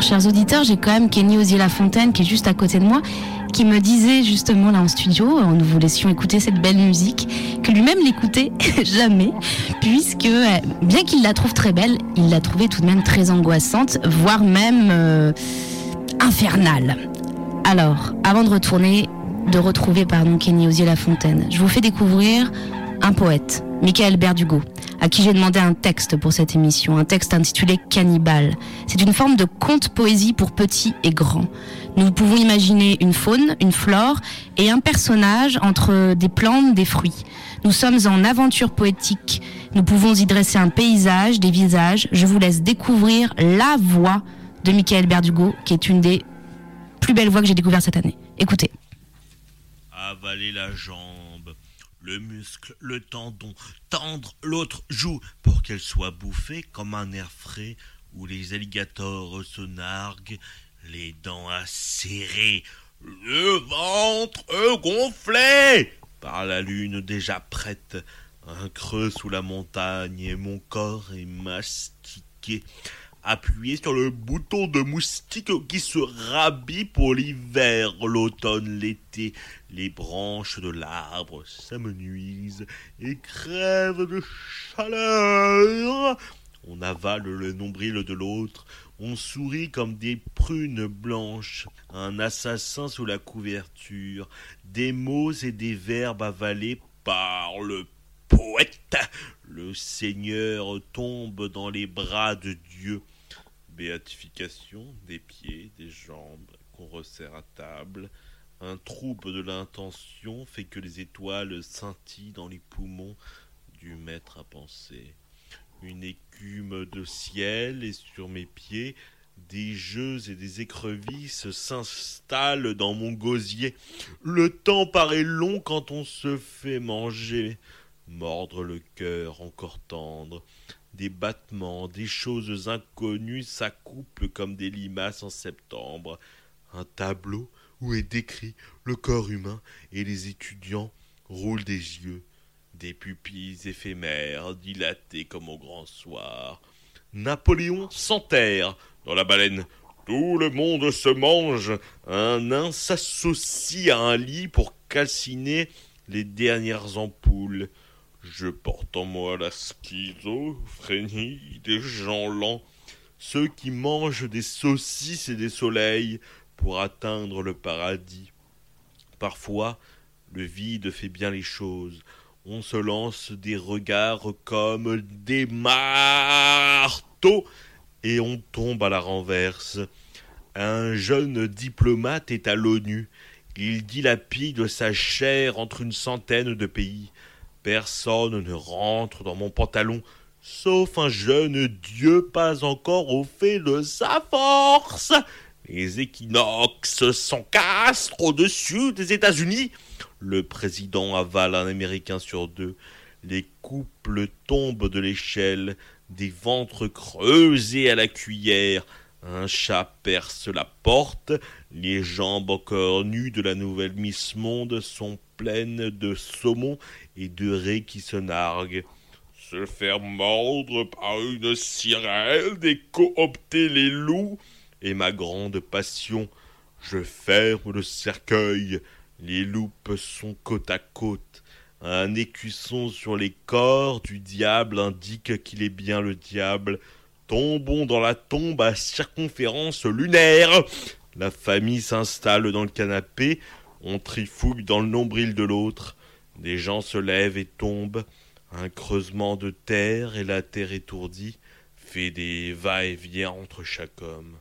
chers auditeurs, j'ai quand même Kenny Osier-Lafontaine qui est juste à côté de moi, qui me disait justement là en studio, nous vous laissions écouter cette belle musique, que lui-même l'écoutait jamais, puisque euh, bien qu'il la trouve très belle, il l'a trouvée tout de même très angoissante, voire même euh, infernale. Alors, avant de retourner, de retrouver pardon Kenny Osier Fontaine, je vous fais découvrir un poète, Michael Berdugo à qui j'ai demandé un texte pour cette émission, un texte intitulé Cannibale. C'est une forme de conte-poésie pour petits et grands. Nous pouvons imaginer une faune, une flore et un personnage entre des plantes, des fruits. Nous sommes en aventure poétique. Nous pouvons y dresser un paysage, des visages. Je vous laisse découvrir la voix de Michael Berdugo, qui est une des plus belles voix que j'ai découvertes cette année. Écoutez. Avaler la jambe le muscle, le tendon, tendre l'autre joue. Pour qu'elle soit bouffée comme un air frais où les alligators se narguent, les dents acérées, le ventre gonflé. Par la lune déjà prête, un creux sous la montagne et mon corps est mastiqué appuyé sur le bouton de moustique qui se rabit pour l'hiver, l'automne, l'été. Les branches de l'arbre s'amenuisent et crèvent de chaleur. On avale le nombril de l'autre, on sourit comme des prunes blanches, un assassin sous la couverture, des mots et des verbes avalés par le poète. Le Seigneur tombe dans les bras de Dieu béatification des pieds, des jambes qu'on resserre à table. Un trouble de l'intention fait que les étoiles scintillent dans les poumons du maître à penser. Une écume de ciel et sur mes pieds, des jeux et des écrevisses s'installent dans mon gosier. Le temps paraît long quand on se fait manger, mordre le cœur encore tendre, des battements, des choses inconnues s'accouplent comme des limaces en septembre. Un tableau où est décrit le corps humain et les étudiants roulent des yeux, des pupilles éphémères dilatées comme au grand soir. Napoléon s'enterre dans la baleine. Tout le monde se mange. Un nain s'associe à un lit pour calciner les dernières ampoules. Je porte en moi la schizophrénie des gens lents, ceux qui mangent des saucisses et des soleils pour atteindre le paradis. Parfois, le vide fait bien les choses. On se lance des regards comme des marteaux et on tombe à la renverse. Un jeune diplomate est à l'ONU. Il dilapide sa chair entre une centaine de pays. Personne ne rentre dans mon pantalon, sauf un jeune dieu pas encore au fait de sa force. Les équinoxes s'encastrent au-dessus des États-Unis. Le président avale un Américain sur deux. Les couples tombent de l'échelle, des ventres creusés à la cuillère. Un chat perce la porte, les jambes encore nues de la nouvelle Miss Monde sont pleines de saumon et de raies qui se narguent. Se faire mordre par une sirène et coopter les loups est ma grande passion. Je ferme le cercueil, les loupes sont côte à côte. Un écusson sur les corps du diable indique qu'il est bien le diable. Tombons dans la tombe à circonférence lunaire. La famille s'installe dans le canapé, on trifouille dans le nombril de l'autre. Des gens se lèvent et tombent. Un creusement de terre et la terre étourdie fait des va-et-vient entre chaque homme.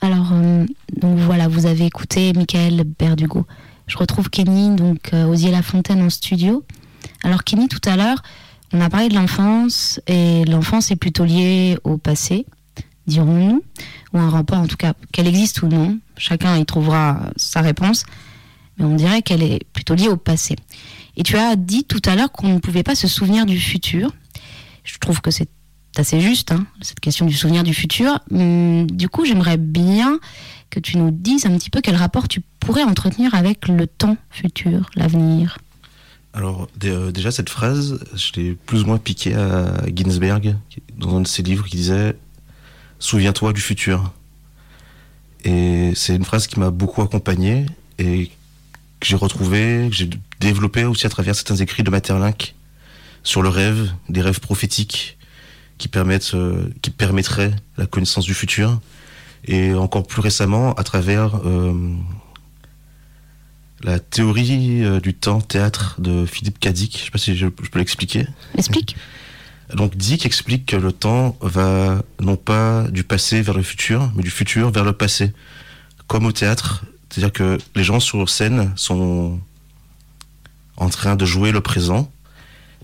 Alors, euh, donc voilà, vous avez écouté Michael Berdugo. Je retrouve Kenny, donc euh, Osier Lafontaine en studio. Alors Kenny, tout à l'heure, on a parlé de l'enfance et l'enfance est plutôt liée au passé, dirons-nous, ou un rapport en tout cas, qu'elle existe ou non. Chacun y trouvera sa réponse, mais on dirait qu'elle est plutôt liée au passé. Et tu as dit tout à l'heure qu'on ne pouvait pas se souvenir du futur. Je trouve que c'est assez juste, hein, cette question du souvenir du futur. Hum, du coup, j'aimerais bien que tu nous dises un petit peu quel rapport tu pourrais entretenir avec le temps futur, l'avenir. Alors euh, déjà cette phrase, je l'ai plus ou moins piqué à Ginsberg dans un de ses livres qui disait Souviens-toi du futur. Et c'est une phrase qui m'a beaucoup accompagné et que j'ai retrouvé, que j'ai développé aussi à travers certains écrits de Materlinck sur le rêve, des rêves prophétiques qui permettent, euh, qui permettraient la connaissance du futur, et encore plus récemment à travers euh, la théorie euh, du temps théâtre de Philippe Cadic. Je sais pas si je, je peux l'expliquer. Explique. Donc Dick explique que le temps va non pas du passé vers le futur, mais du futur vers le passé. Comme au théâtre, c'est-à-dire que les gens sur scène sont en train de jouer le présent,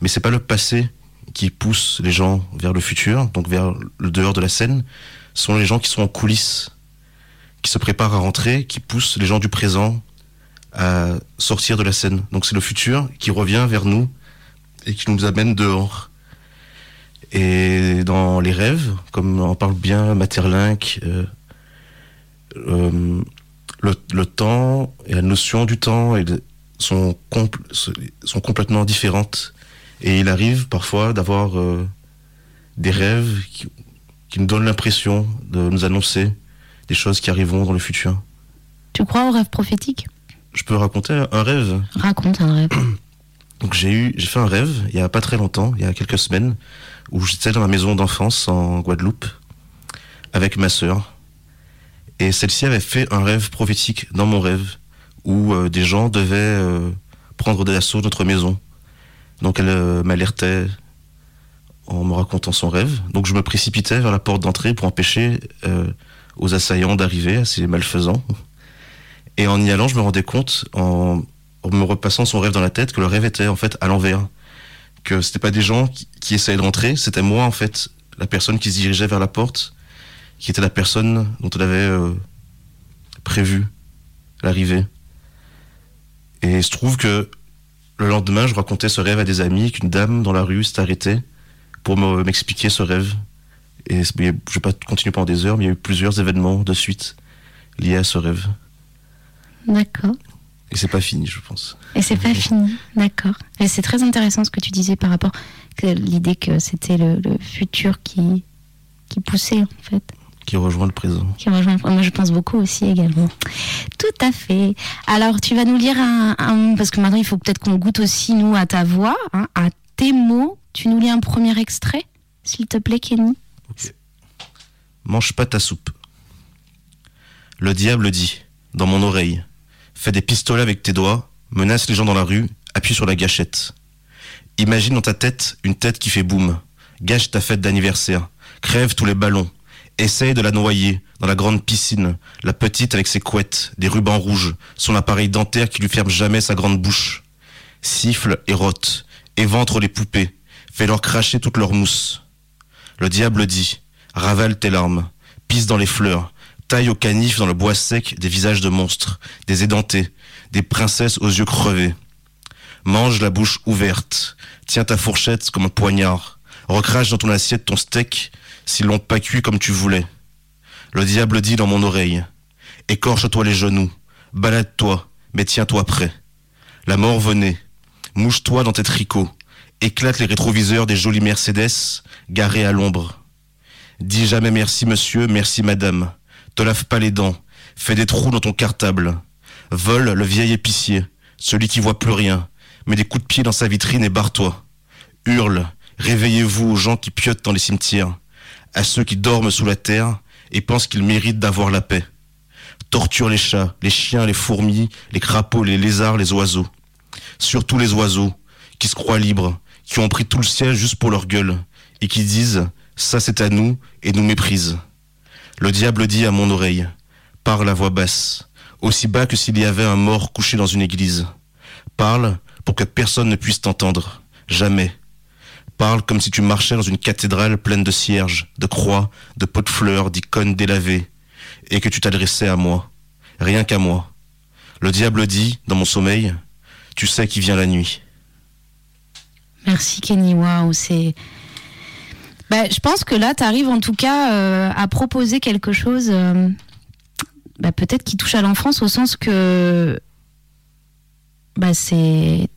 mais c'est pas le passé qui pousse les gens vers le futur, donc vers le dehors de la scène, ce sont les gens qui sont en coulisses, qui se préparent à rentrer, qui poussent les gens du présent à sortir de la scène. Donc c'est le futur qui revient vers nous et qui nous amène dehors. Et dans les rêves, comme en parle bien Materlinck, euh, euh, le, le, temps et la notion du temps et de, sont, compl sont complètement différentes. Et il arrive parfois d'avoir euh, des rêves qui, qui nous donnent l'impression de nous annoncer des choses qui arriveront dans le futur. Tu crois aux rêves prophétiques Je peux raconter un rêve Raconte un rêve. Donc j'ai eu, j'ai fait un rêve il y a pas très longtemps, il y a quelques semaines, où j'étais dans ma maison d'enfance en Guadeloupe avec ma sœur. Et celle-ci avait fait un rêve prophétique dans mon rêve, où euh, des gens devaient euh, prendre d'assaut notre maison. Donc elle euh, m'alertait en me racontant son rêve. Donc je me précipitais vers la porte d'entrée pour empêcher aux assaillants d'arriver, à ces malfaisants. Et en y allant, je me rendais compte, en, me repassant son rêve dans la tête, que le rêve était en fait à l'envers que c'était pas des gens qui, qui essayaient de rentrer, c'était moi en fait, la personne qui se dirigeait vers la porte, qui était la personne dont elle avait euh, prévu l'arrivée. Et il se trouve que le lendemain, je racontais ce rêve à des amis, qu'une dame dans la rue s'est arrêtée pour m'expliquer ce rêve. Et je vais pas continuer pendant des heures, mais il y a eu plusieurs événements de suite liés à ce rêve. D'accord. Et c'est pas fini, je pense. Et c'est pas fini, d'accord. Et c'est très intéressant ce que tu disais par rapport à l'idée que c'était le, le, futur qui, qui poussait, en fait. Qui rejoint le présent. Qui rejoint Moi, je pense beaucoup aussi également. Tout à fait. Alors, tu vas nous lire un. un parce que maintenant, il faut peut-être qu'on goûte aussi, nous, à ta voix, hein, à tes mots. Tu nous lis un premier extrait, s'il te plaît, Kenny Ok. Mange pas ta soupe. Le diable dit, dans mon oreille, fais des pistolets avec tes doigts, menace les gens dans la rue, appuie sur la gâchette. Imagine dans ta tête une tête qui fait boum, gâche ta fête d'anniversaire, crève tous les ballons, essaye de la noyer dans la grande piscine, la petite avec ses couettes, des rubans rouges, son appareil dentaire qui lui ferme jamais sa grande bouche. Siffle et rote, éventre les poupées, fais leur cracher toute leur mousse. Le diable dit, ravale tes larmes, pisse dans les fleurs, taille au canif dans le bois sec des visages de monstres, des édentés, des princesses aux yeux crevés. Mange la bouche ouverte, tiens ta fourchette comme un poignard, recrache dans ton assiette ton steak s'ils l'ont pas cuit comme tu voulais. Le diable dit dans mon oreille, écorche-toi les genoux, balade-toi, mais tiens-toi prêt. La mort venait, mouche-toi dans tes tricots, éclate les rétroviseurs des jolis Mercedes garés à l'ombre. Dis jamais merci monsieur, merci madame, te lave pas les dents, fais des trous dans ton cartable, vole le vieil épicier, celui qui voit plus rien, mets des coups de pied dans sa vitrine et barre-toi. Hurle, réveillez-vous aux gens qui piotent dans les cimetières, à ceux qui dorment sous la terre et pensent qu'ils méritent d'avoir la paix. Torture les chats, les chiens, les fourmis, les crapauds, les lézards, les oiseaux. Surtout les oiseaux, qui se croient libres, qui ont pris tout le ciel juste pour leur gueule, et qui disent ça c'est à nous et nous méprisent. Le diable dit à mon oreille, parle à voix basse, aussi bas que s'il y avait un mort couché dans une église. Parle pour que personne ne puisse t'entendre, jamais. Parle comme si tu marchais dans une cathédrale pleine de cierges, de croix, de pots de fleurs, d'icônes délavées, et que tu t'adressais à moi, rien qu'à moi. Le diable dit, dans mon sommeil, tu sais qui vient la nuit. Merci Kenny, waouh, c'est... Bah, je pense que là, tu arrives en tout cas euh, à proposer quelque chose, euh, bah, peut-être qui touche à l'enfance, au sens que bah, c'est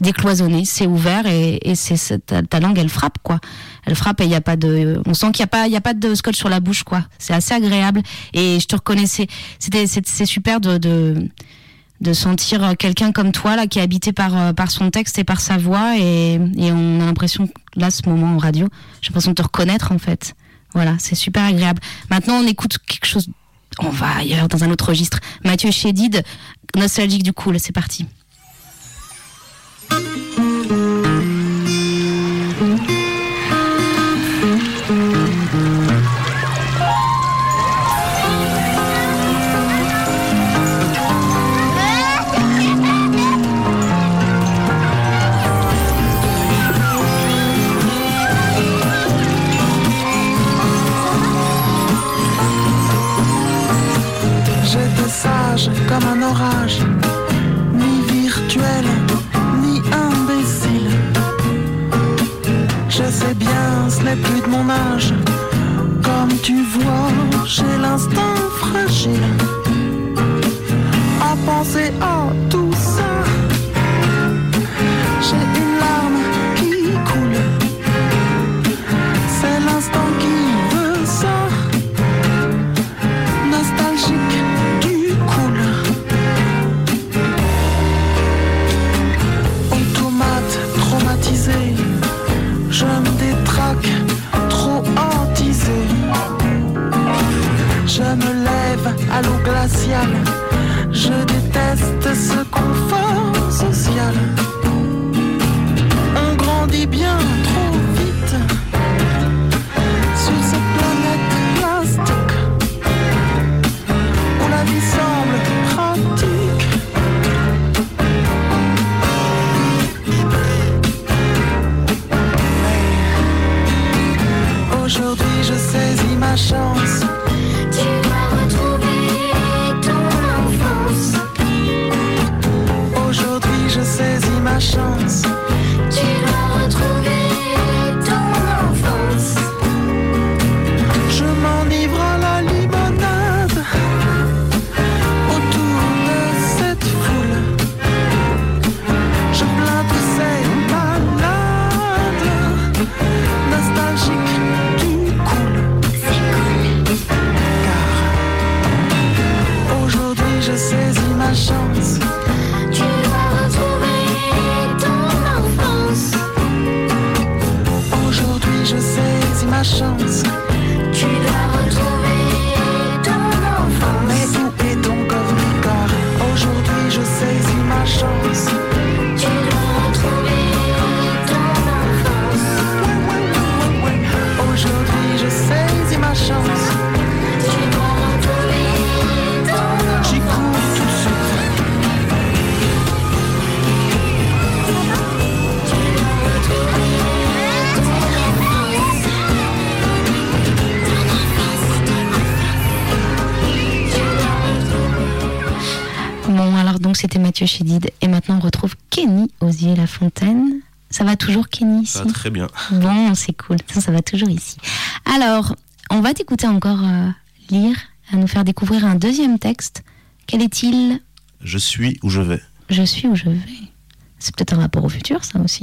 décloisonné, c'est ouvert et, et c'est ta, langue, elle frappe quoi. Elle frappe et il y a pas de, on sent qu'il y a pas, il y a pas de scotch sur la bouche quoi. C'est assez agréable et je te reconnaissais. C'était, c'est super de, de de sentir quelqu'un comme toi là qui est habité par euh, par son texte et par sa voix et, et on a l'impression là ce moment en radio j'ai l'impression de te reconnaître en fait voilà c'est super agréable maintenant on écoute quelque chose on va ailleurs dans un autre registre Mathieu Chédid nostalgique du cool c'est parti J'étais plus de mon âge. Comme tu vois, j'ai l'instinct fragile. À penser à tout c'était Mathieu Chédid et maintenant on retrouve Kenny Osier La Fontaine ça va toujours Kenny ici Ça va très bien. Bon, c'est cool. Ça, ça va toujours ici. Alors, on va t'écouter encore euh, lire, à nous faire découvrir un deuxième texte. Quel est-il? Je suis où je vais. Je suis où je vais. C'est peut-être un rapport au futur, ça aussi.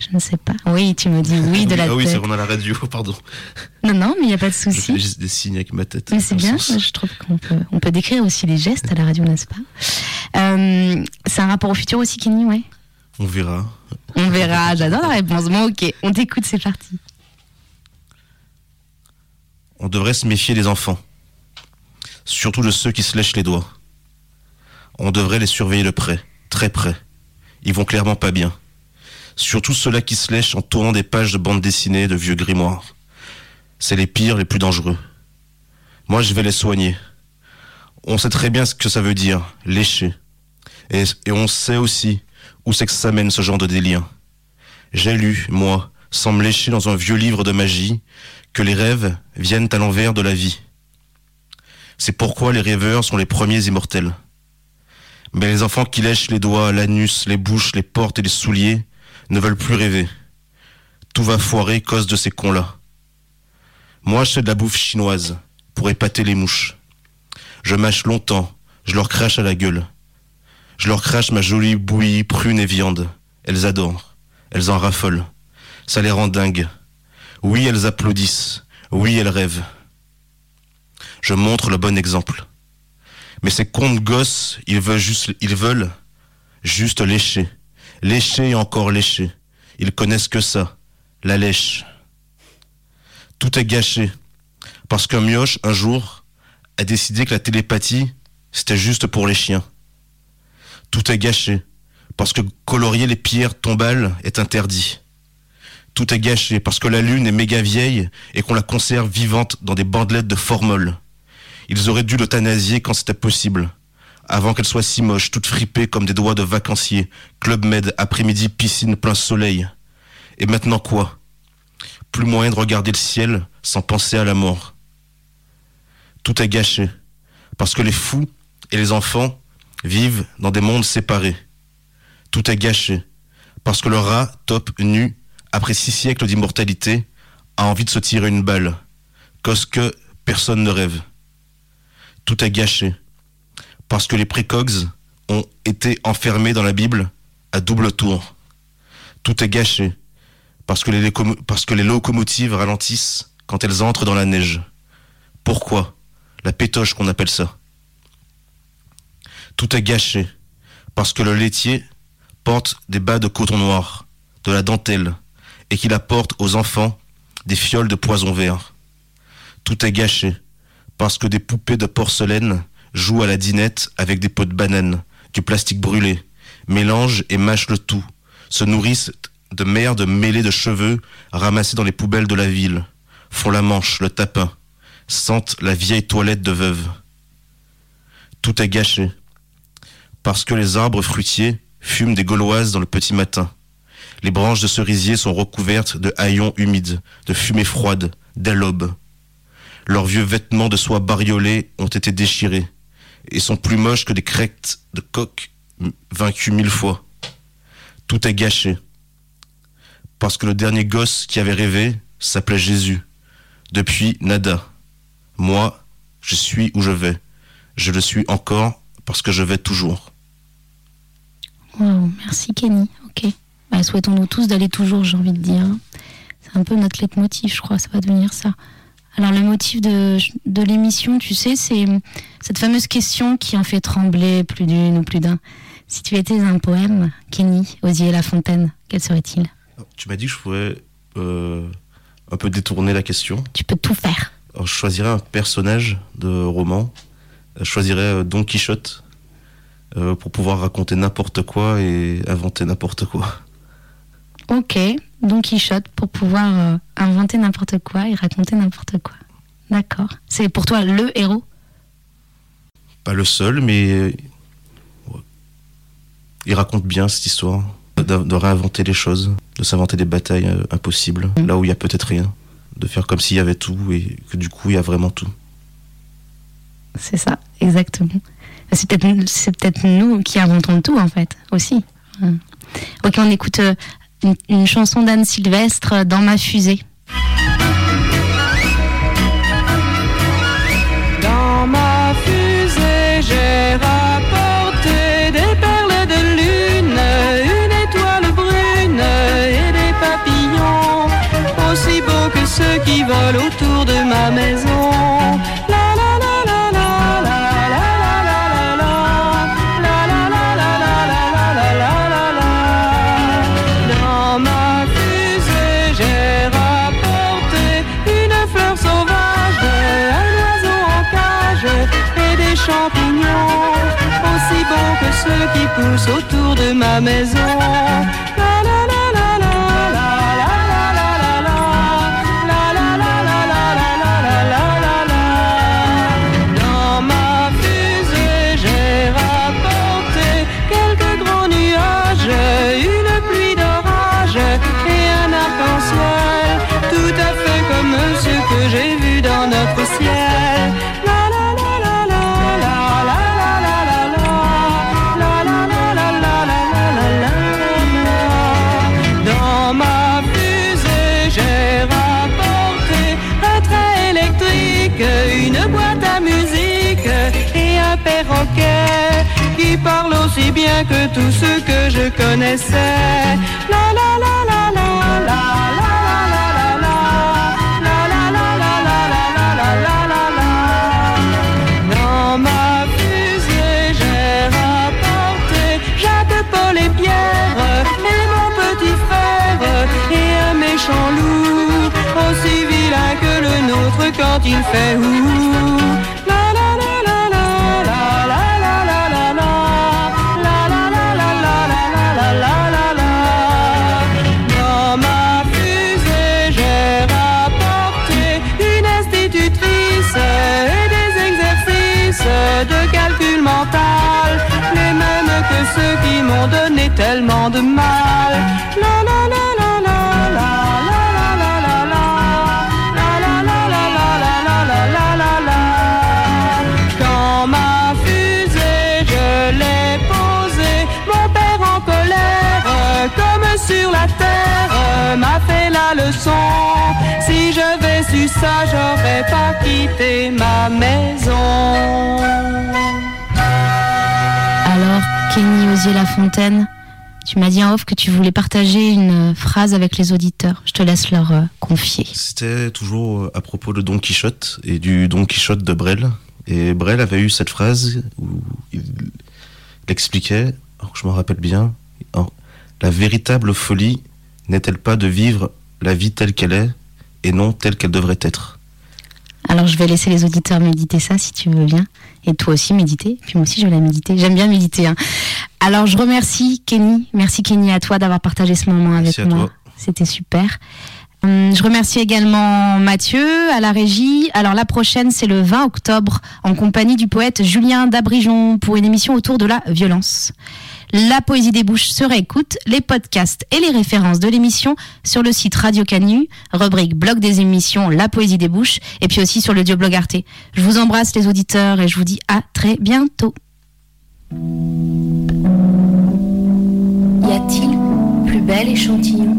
Je ne sais pas. Oui, tu me dis oui de la ah oui, c'est tête. on a la radio, pardon. Non, non, mais il n'y a pas de Je fais souci. juste des signes avec ma tête. Mais c'est bien, sens. je trouve qu'on peut, on peut décrire aussi les gestes à la radio, n'est-ce pas Euh, C'est un rapport au futur aussi, Kenny, ouais On verra. On verra, j'adore la réponse. Bon, ok, on t'écoute, c'est parti. On devrait se méfier des enfants. Surtout de ceux qui se lèchent les doigts. On devrait les surveiller de près, très près. Ils vont clairement pas bien. Surtout ceux-là qui se lèchent en tournant des pages de bande dessinée, de vieux grimoires. C'est les pires, les plus dangereux. Moi, je vais les soigner. On sait très bien ce que ça veut dire, lécher. Et, et on sait aussi où c'est que ça mène ce genre de délire. J'ai lu, moi, sans me lécher dans un vieux livre de magie, que les rêves viennent à l'envers de la vie. C'est pourquoi les rêveurs sont les premiers immortels. Mais les enfants qui lèchent les doigts, l'anus, les bouches, les portes et les souliers ne veulent plus rêver. Tout va foirer cause de ces cons-là. Moi, je fais de la bouffe chinoise pour épater les mouches. Je mâche longtemps, je leur crache à la gueule. Je leur crache ma jolie bouillie, prune et viande. Elles adorent, elles en raffolent. Ça les rend dingues. Oui, elles applaudissent. Oui, elles rêvent. Je montre le bon exemple. Mais ces cons gosses, ils veulent juste lécher. Lécher et encore lécher. Ils connaissent que ça. La lèche. Tout est gâché. Parce qu'un mioche, un jour, a décidé que la télépathie, c'était juste pour les chiens. Tout est gâché. Parce que colorier les pierres tombales est interdit. Tout est gâché parce que la lune est méga vieille et qu'on la conserve vivante dans des bandelettes de formol. Ils auraient dû l'euthanasier quand c'était possible. Avant qu'elle soit si moche, toute fripée comme des doigts de vacancier. Club Med, après-midi, piscine, plein soleil. Et maintenant quoi? Plus moyen de regarder le ciel sans penser à la mort. Tout est gâché. Parce que les fous et les enfants vivent dans des mondes séparés. Tout est gâché. Parce que le rat, top, nu, après six siècles d'immortalité, a envie de se tirer une balle. Cause que personne ne rêve. Tout est gâché. Parce que les précogs ont été enfermés dans la Bible à double tour. Tout est gâché. Parce que les, locomotives ralentissent quand elles entrent dans la neige. Pourquoi La pétoche qu'on appelle ça? Tout est gâché. Parce que le laitier porte des bas de coton noir, de la dentelle, et qu'il apporte aux enfants des fioles de poison vert. Tout est gâché, parce que des poupées de porcelaine jouent à la dinette avec des pots de banane, du plastique brûlé, mélangent et mâchent le tout, se nourrissent de merde mêlée de cheveux ramassés dans les poubelles de la ville, font la manche, le tapin, sentent la vieille toilette de veuve. Tout est gâché, parce que les arbres fruitiers fument des gauloises dans le petit matin. Les branches de cerisier sont recouvertes de haillons humides, de fumée froide, d'alobes. Leurs vieux vêtements de soie bariolés ont été déchirés et sont plus moches que des crêtes de coq vaincus mille fois. Tout est gâché. Parce que le dernier gosse qui avait rêvé s'appelait Jésus. Depuis, nada. Moi, je suis où je vais. Je le suis encore parce que je vais toujours. Wow, merci Kenny. Ok. Bah, Souhaitons-nous tous d'aller toujours, j'ai envie de dire. C'est un peu notre leitmotiv, je crois, ça va devenir ça. Alors le motif de, de l'émission, tu sais, c'est cette fameuse question qui en fait trembler plus d'une ou plus d'un. Si tu étais un poème, Kenny, Osier La Fontaine, quel serait-il? Tu m'as dit que je pourrais euh, un peu détourner la question. Tu peux tout faire. Alors, je choisirais un personnage de roman. Je choisirais euh, Don Quichotte euh, pour pouvoir raconter n'importe quoi et inventer n'importe quoi. Ok, Don Quichotte pour pouvoir euh, inventer n'importe quoi et raconter n'importe quoi. D'accord. C'est pour toi le héros? Pas le seul, mais euh, il raconte bien cette histoire de, réinventer les choses, de s'inventer des batailles euh, impossibles, là où il y a peut-être rien, de faire comme s'il y avait tout et que du coup il y a vraiment tout. C'est ça, exactement. C'est peut-être nous qui inventons tout en fait aussi. Hum. Ok, on écoute une, chanson d'Anne Sylvestre dans ma fusée. Dans ma fusée, j'ai rapporté des perles de lune, une étoile brune et des papillons, aussi beaux que ceux qui volent autour maison. que tout ce que je connaissais. La la la la la la. la. méchant loup, aussi vilain que le nôtre quand il fait ouh. La la la la la la la la la Quand ma fusée je l'ai posée, mon père en colère, comme sur la terre, m'a fait la leçon. Si je vais su ça, j'aurais pas quitté ma maison. Alors, Kenny Osier-Lafontaine, tu m'as dit en off que tu voulais partager une phrase avec les auditeurs. Je te laisse leur euh, confier. C'était toujours euh, à propos de Don Quichotte et du Don Quichotte de Brel. Et Brel avait eu cette phrase où il expliquait, je m'en rappelle bien, la véritable folie n'est-elle pas de vivre la vie telle qu'elle est et non telle qu'elle devrait être? Alors, je vais laisser les auditeurs méditer ça si tu veux bien. Et toi aussi méditer. Puis moi aussi, je vais la méditer. J'aime bien méditer. hein. Alors, je remercie Kenny. Merci Kenny à toi d'avoir partagé ce moment avec Merci moi. C'était super. Hum, Je remercie également Mathieu à la régie. Alors la prochaine, c'est le 20 octobre, en compagnie du poète Julien Dabrijon pour une émission autour de la violence. La poésie des bouches se réécoute, les podcasts et les références de l'émission sur le site Radio Canu, rubrique blog des émissions La poésie des bouches, et puis aussi sur le blog Arte. Je vous embrasse les auditeurs et je vous dis à très bientôt. Y a-t-il plus bel échantillon?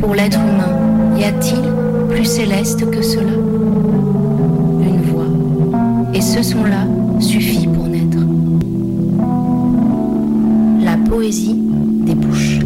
Pour l'être humain, y a-t-il plus céleste que cela? Une voix. Et ce son-là suffit pour poésie des bouches.